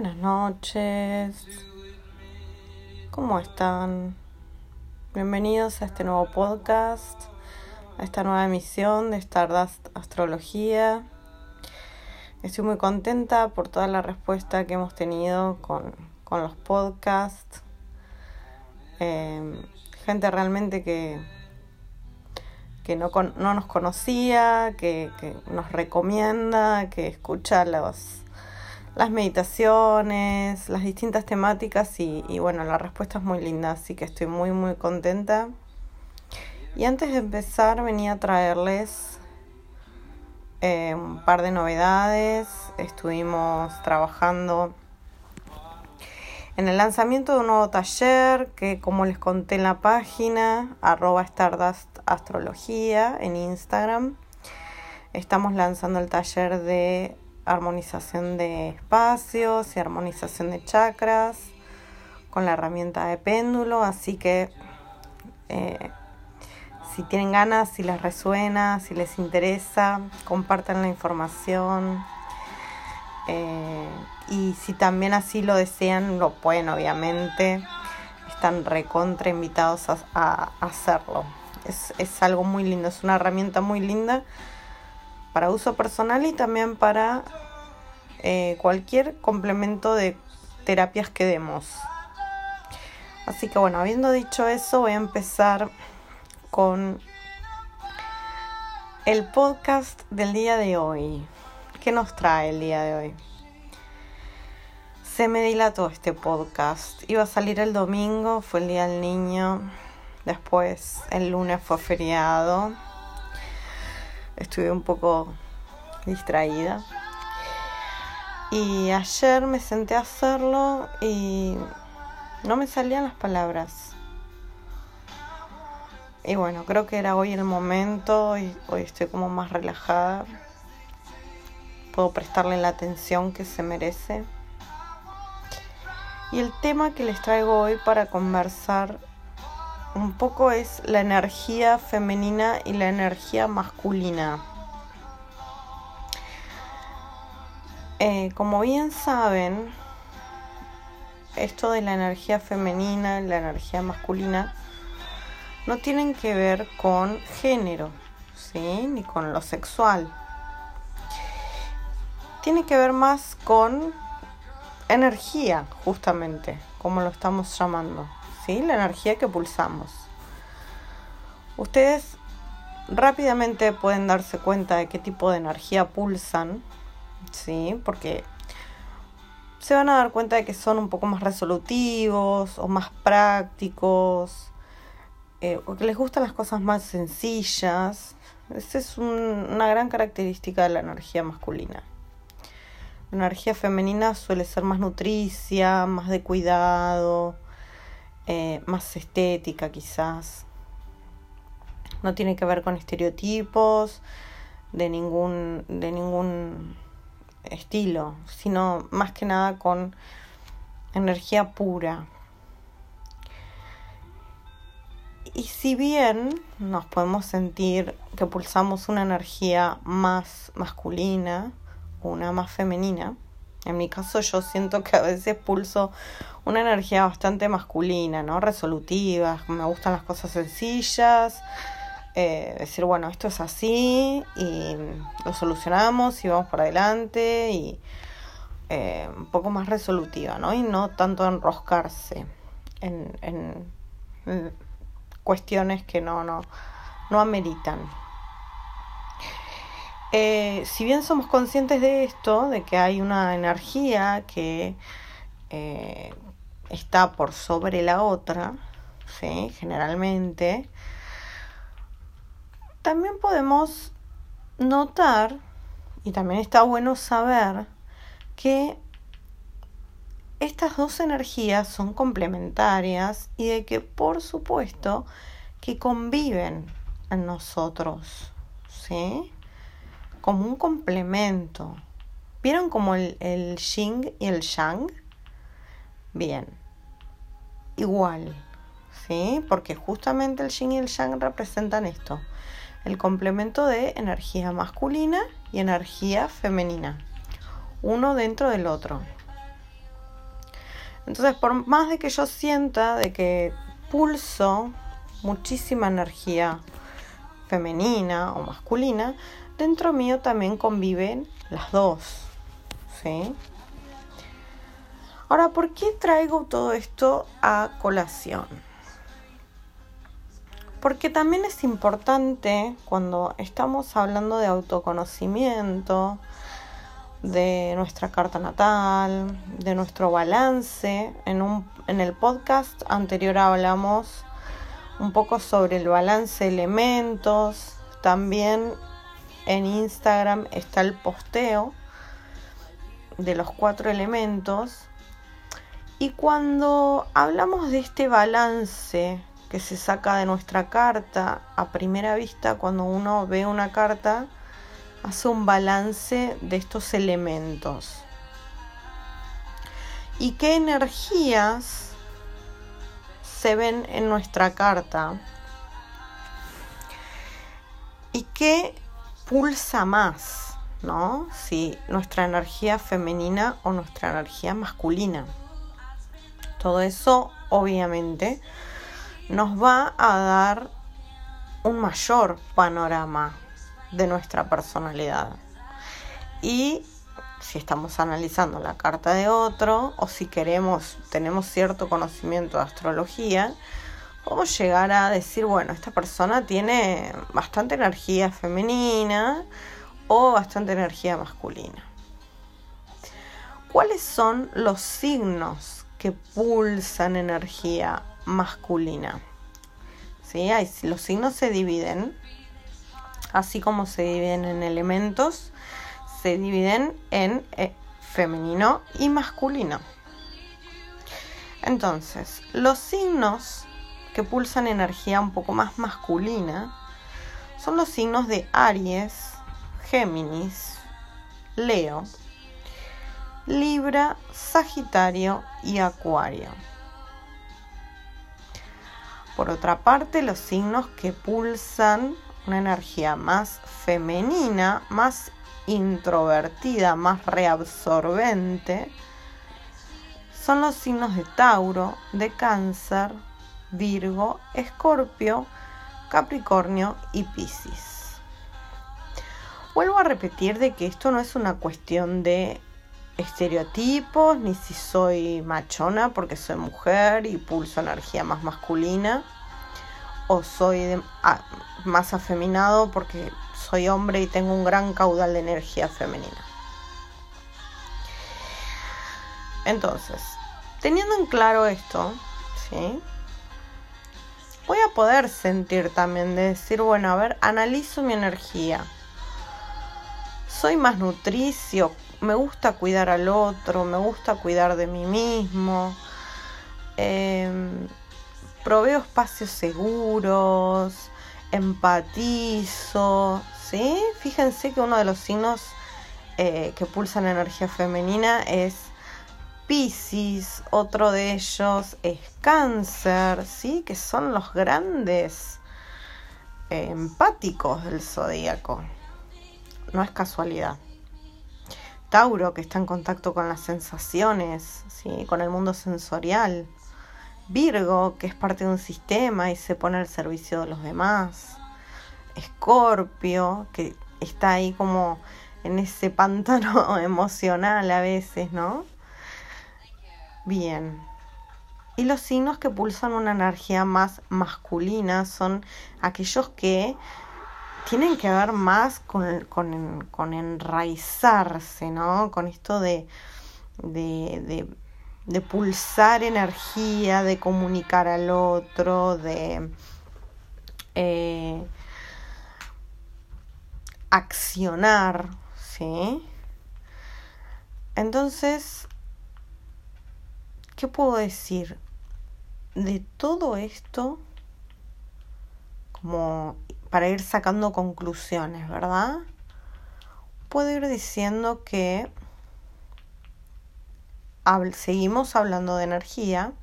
Buenas noches. ¿Cómo están? Bienvenidos a este nuevo podcast, a esta nueva emisión de Stardust Astrología. Estoy muy contenta por toda la respuesta que hemos tenido con, los podcasts. Eh, gente realmente que, que no, no nos conocía, que, que nos recomienda, que escucha los las meditaciones, las distintas temáticas y, bueno, la respuesta es muy linda, así que estoy muy muy contenta. Y antes de empezar venía a traerles eh, un par de novedades. Estuvimos trabajando en el lanzamiento de un nuevo taller que como les conté en la página, arroba Stardust Astrología en Instagram, estamos lanzando el taller de armonización de espacios y armonización de chakras con la herramienta de péndulo, así que eh, si tienen ganas, si les resuena, si les interesa, compartan la información. Eh, y si también así lo desean, lo pueden obviamente. Están recontra invitados a, hacerlo. Es, es algo muy lindo, es una herramienta muy linda para uso personal y también para eh, cualquier complemento de terapias que demos. Así que bueno, habiendo dicho eso, voy a empezar con el podcast del día de hoy. ¿Qué nos trae el día de hoy? Se me dilató este podcast. Iba a salir el domingo, fue el día del niño. Después el lunes fue feriado estuve un poco distraída. Y ayer me senté a hacerlo y no me salían las palabras. Y bueno, creo que era hoy el momento y hoy estoy como más relajada. Puedo prestarle la atención que se merece. Y el tema que les traigo hoy para conversar un poco es la energía femenina y la energía masculina. Eh, como bien saben, esto de la energía femenina la energía masculina no tienen que ver con género, ¿sí? ni con lo sexual. Tiene que ver más con energía, justamente, como lo estamos llamando la energía que pulsamos. Ustedes rápidamente pueden darse cuenta de qué tipo de energía pulsan, ¿sí? porque se van a dar cuenta de que son un poco más resolutivos o más prácticos, eh, o que les gustan las cosas más sencillas. Esa es una gran característica de la energía masculina. La energía femenina suele ser más nutricia, más de cuidado, eh, más estética quizás. No tiene que ver con estereotipos de ningún, de ningún estilo, sino más que nada con energía pura. Y si bien nos podemos sentir que pulsamos una energía más masculina una más femenina, en mi caso yo siento que a veces pulso una energía bastante masculina, ¿no? Resolutiva, me gustan las cosas sencillas, eh, decir, bueno, esto es así y lo solucionamos y vamos para adelante y eh, un poco más resolutiva, ¿no? Y no tanto enroscarse en, en, cuestiones que no, no, no ameritan. Eh, si bien somos conscientes de esto, de que hay una energía que eh, está por sobre la otra, ¿sí? generalmente, también podemos notar, y también está bueno saber, que estas dos energías son complementarias y de que por supuesto que conviven en nosotros, ¿sí? Como un complemento. ¿Vieron como el, el yin y el yang? Bien, igual, ¿sí? Porque justamente el yin y el yang representan esto, el complemento de energía masculina y energía femenina, uno dentro del otro. Entonces, por más de que yo sienta de que pulso muchísima energía femenina o masculina, dentro mío también conviven las dos. ¿Sí? Ahora, ¿por qué traigo todo esto a colación? Porque también es importante cuando estamos hablando de autoconocimiento, de nuestra carta natal, de nuestro balance. En, un, en el podcast anterior hablamos un poco sobre el balance de elementos. También en Instagram está el posteo de los cuatro elementos. Y cuando hablamos de este balance que se saca de nuestra carta a primera vista, cuando uno ve una carta, hace un balance de estos elementos. ¿Y qué energías se ven en nuestra carta? ¿Y qué pulsa más? ¿No? Si nuestra energía femenina o nuestra energía masculina. Todo eso, obviamente, nos va a dar un mayor panorama de nuestra personalidad. Y si estamos analizando la carta de otro o si queremos, tenemos cierto conocimiento de astrología, podemos llegar a decir, bueno, esta persona tiene bastante energía femenina o bastante energía masculina. ¿Cuáles son los signos que pulsan energía masculina? ¿Sí? los signos se dividen así como se dividen en elementos, se dividen en eh, femenino y masculino. Entonces, los signos pulsan energía un poco más masculina son los signos de Aries, Géminis, Leo, Libra, Sagitario y Acuario. Por otra parte, los signos que pulsan una energía más femenina, más introvertida, más reabsorbente, son los signos de Tauro, de Cáncer, Virgo, Escorpio, Capricornio y Piscis. Vuelvo a repetir de que esto no es una cuestión de estereotipos, ni si soy machona porque soy mujer y pulso energía más masculina o soy más afeminado porque soy hombre y tengo un gran caudal de energía femenina. Entonces, teniendo en claro esto, ¿sí? Voy a poder sentir también de decir, bueno, a ver, analizo mi energía. Soy más nutricio, me gusta cuidar al otro, me gusta cuidar de mí mismo. Eh, proveo espacios seguros, empatizo, ¿sí? Fíjense que uno de los signos eh, que pulsan energía femenina es Pisces, otro de ellos es Cáncer, ¿sí? Que son los grandes eh, empáticos del zodíaco. No es casualidad. Tauro, que está en contacto con las sensaciones, ¿sí? con el mundo sensorial. Virgo, que es parte de un sistema y se pone al servicio de los demás. Escorpio, que está ahí como en ese pantano emocional a veces, ¿no? Bien. Y los signos que pulsan una energía más masculina son aquellos que tienen que ver más con, con, con enraizarse, ¿no? Con esto de, de de pulsar energía, de comunicar al otro, de eh, accionar, ¿sí? Entonces, ¿qué puedo decir? De todo esto, como para ir sacando conclusiones, ¿verdad? Puedo ir diciendo que seguimos hablando de energía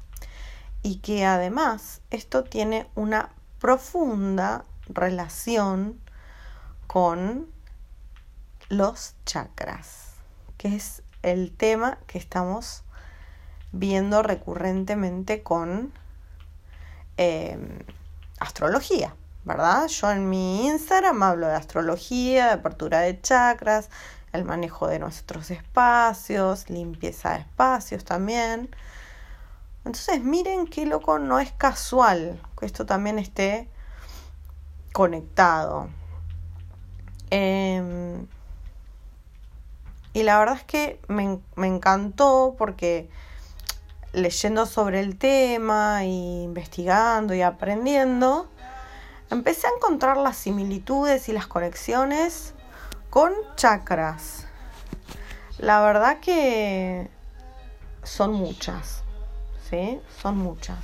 y que además esto tiene una profunda relación con los chakras, que es el tema que estamos viendo recurrentemente con em, astrología, ¿verdad? Yo en mi Instagram hablo de astrología, de apertura de chakras, el manejo de nuestros espacios, limpieza de espacios también. Entonces miren qué loco, no es casual que esto también esté conectado. Em, y la verdad es que me, me, encantó porque leyendo sobre el tema investigando y aprendiendo, empecé a encontrar las similitudes y las conexiones con chakras. La verdad que son muchas, ¿sí? Son muchas.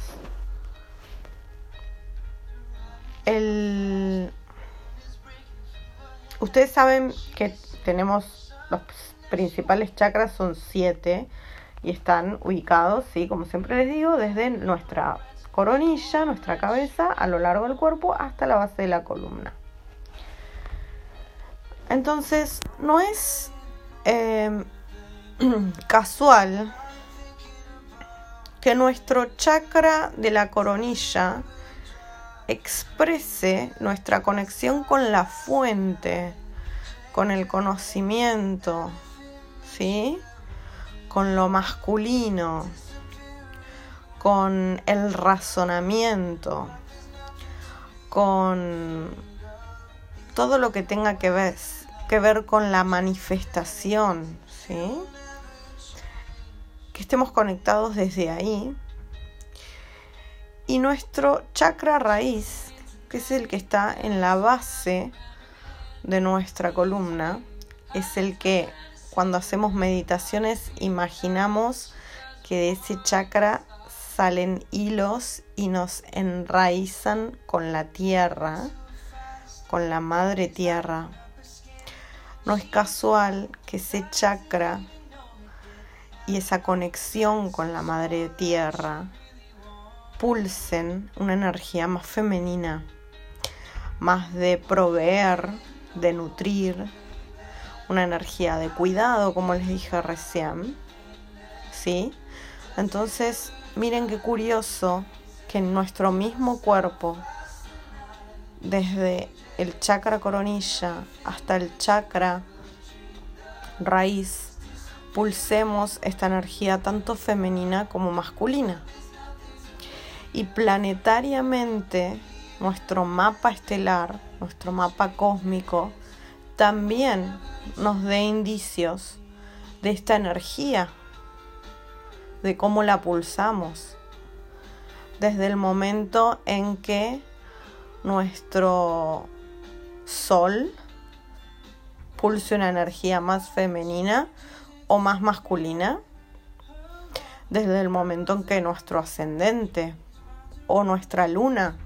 El... Ustedes saben que tenemos los principales chakras, son siete y están ubicados, ¿sí? Como siempre les digo, desde nuestra coronilla, nuestra cabeza, a lo largo del cuerpo hasta la base de la columna. Entonces, no es em, casual que nuestro chakra de la coronilla exprese nuestra conexión con la fuente, con el conocimiento, ¿sí? Con lo masculino, con el razonamiento, con todo lo que tenga que ver, que ver con la manifestación, ¿sí? Que estemos conectados desde ahí. Y nuestro chakra raíz, que es el que está en la base de nuestra columna, es el que cuando hacemos meditaciones imaginamos que de ese chakra salen hilos y nos enraizan con la tierra, con la madre tierra. No es casual que ese chakra y esa conexión con la madre tierra pulsen una energía más femenina, más de proveer, de nutrir, una energía de cuidado, como les dije recién. ¿Sí? Entonces, miren qué curioso que en nuestro mismo cuerpo, desde el chakra coronilla hasta el chakra raíz, pulsemos esta energía tanto femenina como masculina. Y planetariamente, nuestro mapa estelar, nuestro mapa cósmico, también nos dé indicios de esta energía, de cómo la pulsamos, desde el momento en que nuestro sol pulse una energía más femenina o más masculina, desde el momento en que nuestro ascendente o nuestra luna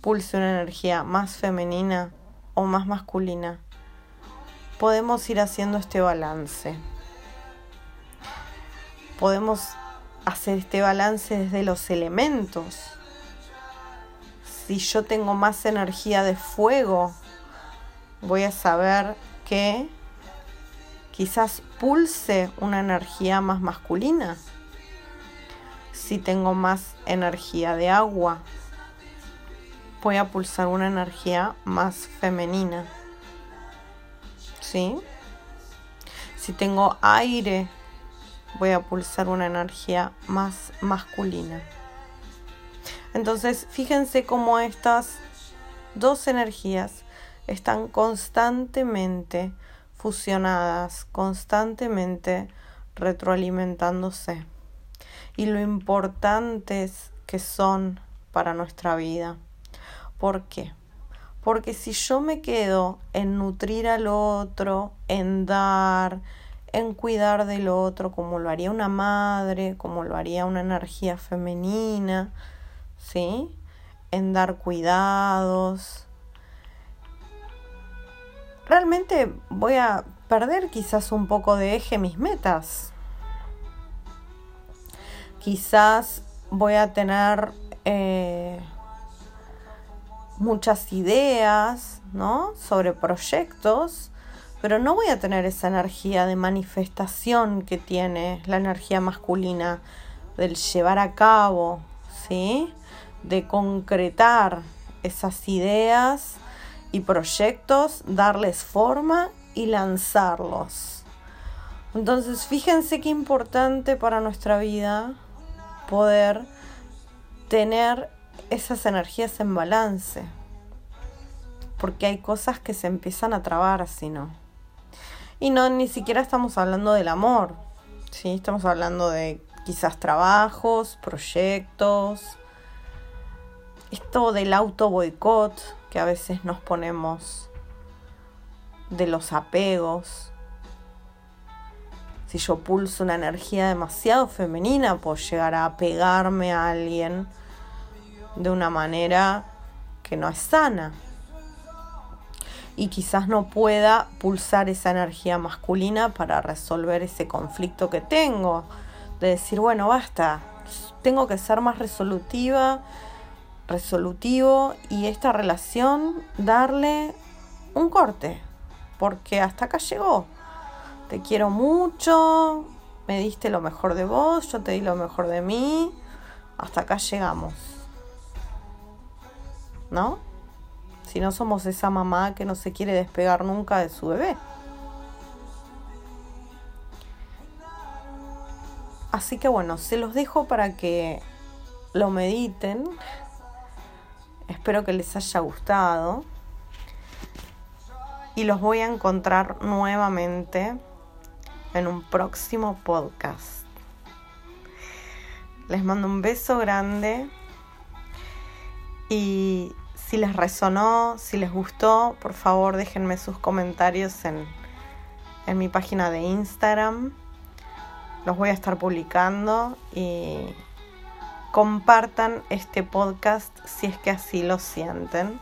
pulse una energía más femenina o más masculina, podemos ir haciendo este balance. Podemos hacer este balance desde los elementos. Si yo tengo más energía de fuego, voy a saber que quizás pulse una energía más masculina. Si tengo más energía de agua, voy a pulsar una energía más femenina. ¿Sí? Si tengo aire, voy a pulsar una energía más masculina. Entonces, fíjense cómo estas dos energías están constantemente fusionadas, constantemente retroalimentándose. Y lo importantes que son para nuestra vida. ¿Por qué? Porque si yo me quedo en nutrir al otro, en dar, en cuidar del otro, como lo haría una madre, como lo haría una energía femenina, ¿sí? En dar cuidados, realmente voy a perder quizás un poco de eje mis metas. Quizás voy a tener eh, muchas ideas, ¿no? Sobre proyectos, pero no voy a tener esa energía de manifestación que tiene la energía masculina, del llevar a cabo, ¿sí? De concretar esas ideas y proyectos, darles forma y lanzarlos. Entonces, fíjense qué importante para nuestra vida poder tener esas energías en balance. Porque hay cosas que se empiezan a trabar si no. Y no, ni siquiera estamos hablando del amor. ¿sí? Estamos hablando de quizás trabajos, proyectos. Esto del auto boicot que a veces nos ponemos. De los apegos. Si yo pulso una energía demasiado femenina, puedo llegar a apegarme a alguien de una manera que no es sana. Y quizás no pueda pulsar esa energía masculina para resolver ese conflicto que tengo. De decir, bueno, basta, tengo que ser más resolutiva, resolutivo y esta relación darle un corte. Porque hasta acá llegó. Te quiero mucho, me diste lo mejor de vos, yo te di lo mejor de mí. Hasta acá llegamos. ¿No? Si no somos esa mamá que no se quiere despegar nunca de su bebé. Así que bueno, se los dejo para que lo mediten. Espero que les haya gustado. Y los voy a encontrar nuevamente en un próximo podcast. Les mando un beso grande y si les resonó, si les gustó, por favor déjenme sus comentarios en, en mi página de Instagram. Los voy a estar publicando y compartan este podcast si es que así lo sienten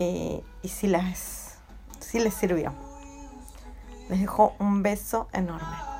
y, y si, les, si les sirvió. Les dejo un beso enorme.